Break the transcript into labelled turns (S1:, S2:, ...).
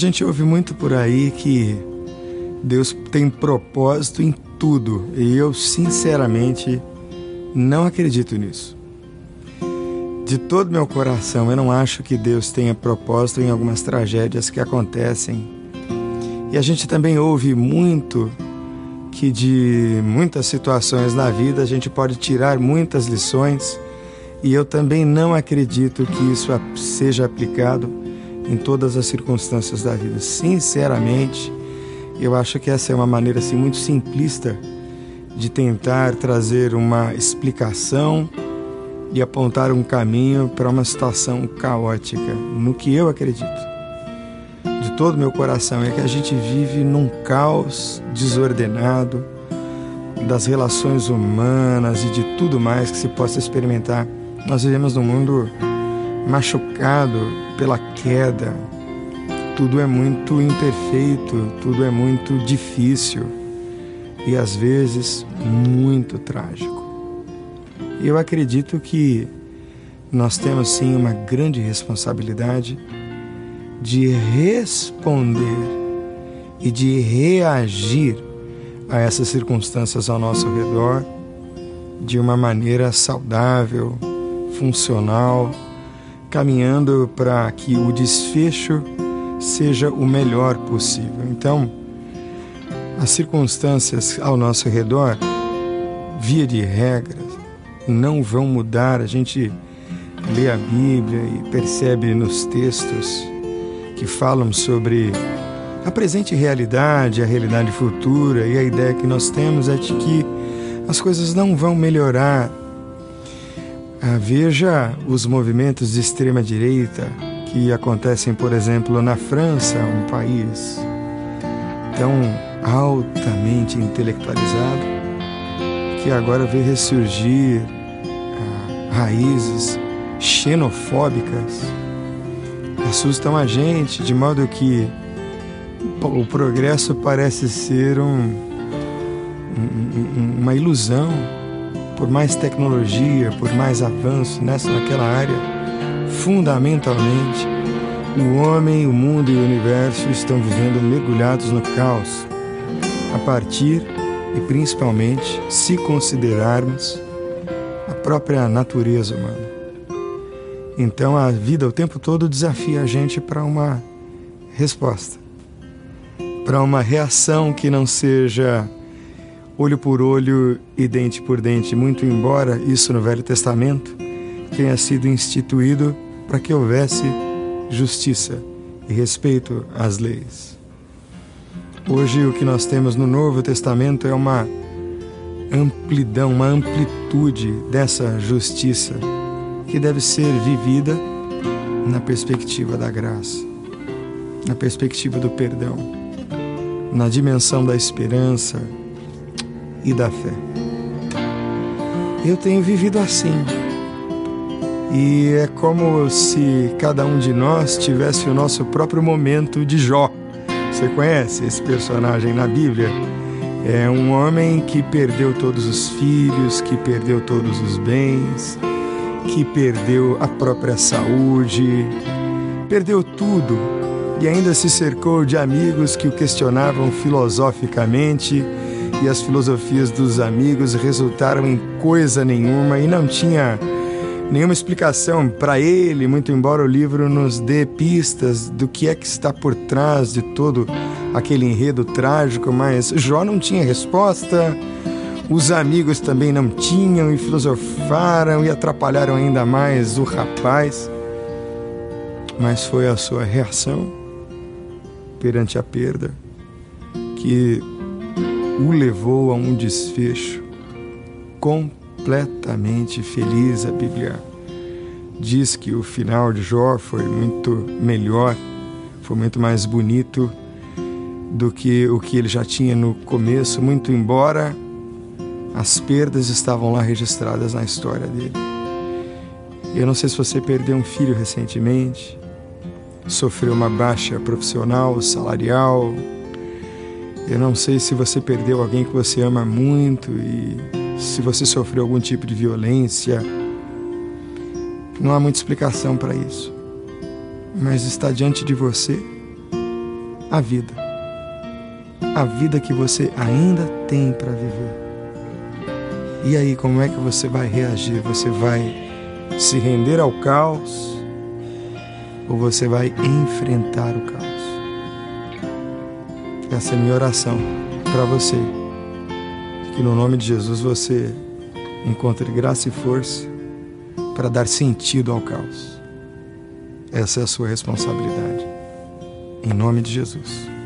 S1: gente ouve muito por aí que Deus tem propósito em tudo e eu, sinceramente, não acredito nisso. De todo meu coração, eu não acho que Deus tenha propósito em algumas tragédias que acontecem. E a gente também ouve muito que de muitas situações na vida a gente pode tirar muitas lições, e eu também não acredito que isso seja aplicado em todas as circunstâncias da vida. Sinceramente, eu acho que essa é uma maneira assim muito simplista de tentar trazer uma explicação e apontar um caminho para uma situação caótica, no que eu acredito. De todo meu coração é que a gente vive num caos desordenado das relações humanas e de tudo mais que se possa experimentar. Nós vivemos num mundo machucado pela queda. Tudo é muito imperfeito, tudo é muito difícil e às vezes muito trágico. Eu acredito que nós temos sim uma grande responsabilidade de responder e de reagir a essas circunstâncias ao nosso redor de uma maneira saudável, funcional caminhando para que o desfecho seja o melhor possível. Então, as circunstâncias ao nosso redor, via de regra, não vão mudar. A gente lê a Bíblia e percebe nos textos que falam sobre a presente realidade, a realidade futura, e a ideia que nós temos é de que as coisas não vão melhorar veja os movimentos de extrema direita que acontecem, por exemplo, na França, um país tão altamente intelectualizado, que agora vê ressurgir ah, raízes xenofóbicas. Assustam a gente, de modo que o progresso parece ser um, um, uma ilusão por mais tecnologia, por mais avanço nessa naquela área, fundamentalmente o homem, o mundo e o universo estão vivendo mergulhados no caos. A partir e principalmente se considerarmos a própria natureza humana. Então a vida o tempo todo desafia a gente para uma resposta, para uma reação que não seja olho por olho e dente por dente, muito embora isso no Velho Testamento tenha sido instituído para que houvesse justiça e respeito às leis. Hoje o que nós temos no Novo Testamento é uma amplidão, uma amplitude dessa justiça que deve ser vivida na perspectiva da graça, na perspectiva do perdão, na dimensão da esperança, e da fé. Eu tenho vivido assim. E é como se cada um de nós tivesse o nosso próprio momento de Jó. Você conhece esse personagem na Bíblia? É um homem que perdeu todos os filhos, que perdeu todos os bens, que perdeu a própria saúde, perdeu tudo e ainda se cercou de amigos que o questionavam filosoficamente e as filosofias dos amigos resultaram em coisa nenhuma e não tinha nenhuma explicação para ele, muito embora o livro nos dê pistas do que é que está por trás de todo aquele enredo trágico, mas Jó não tinha resposta. Os amigos também não tinham e filosofaram e atrapalharam ainda mais o rapaz. Mas foi a sua reação perante a perda que o levou a um desfecho completamente feliz. A Bíblia diz que o final de Jó foi muito melhor, foi muito mais bonito do que o que ele já tinha no começo, muito embora as perdas estavam lá registradas na história dele. Eu não sei se você perdeu um filho recentemente, sofreu uma baixa profissional, salarial, eu não sei se você perdeu alguém que você ama muito e se você sofreu algum tipo de violência. Não há muita explicação para isso. Mas está diante de você a vida. A vida que você ainda tem para viver. E aí, como é que você vai reagir? Você vai se render ao caos ou você vai enfrentar o caos? Essa é a minha oração para você. Que no nome de Jesus você encontre graça e força para dar sentido ao caos. Essa é a sua responsabilidade. Em nome de Jesus.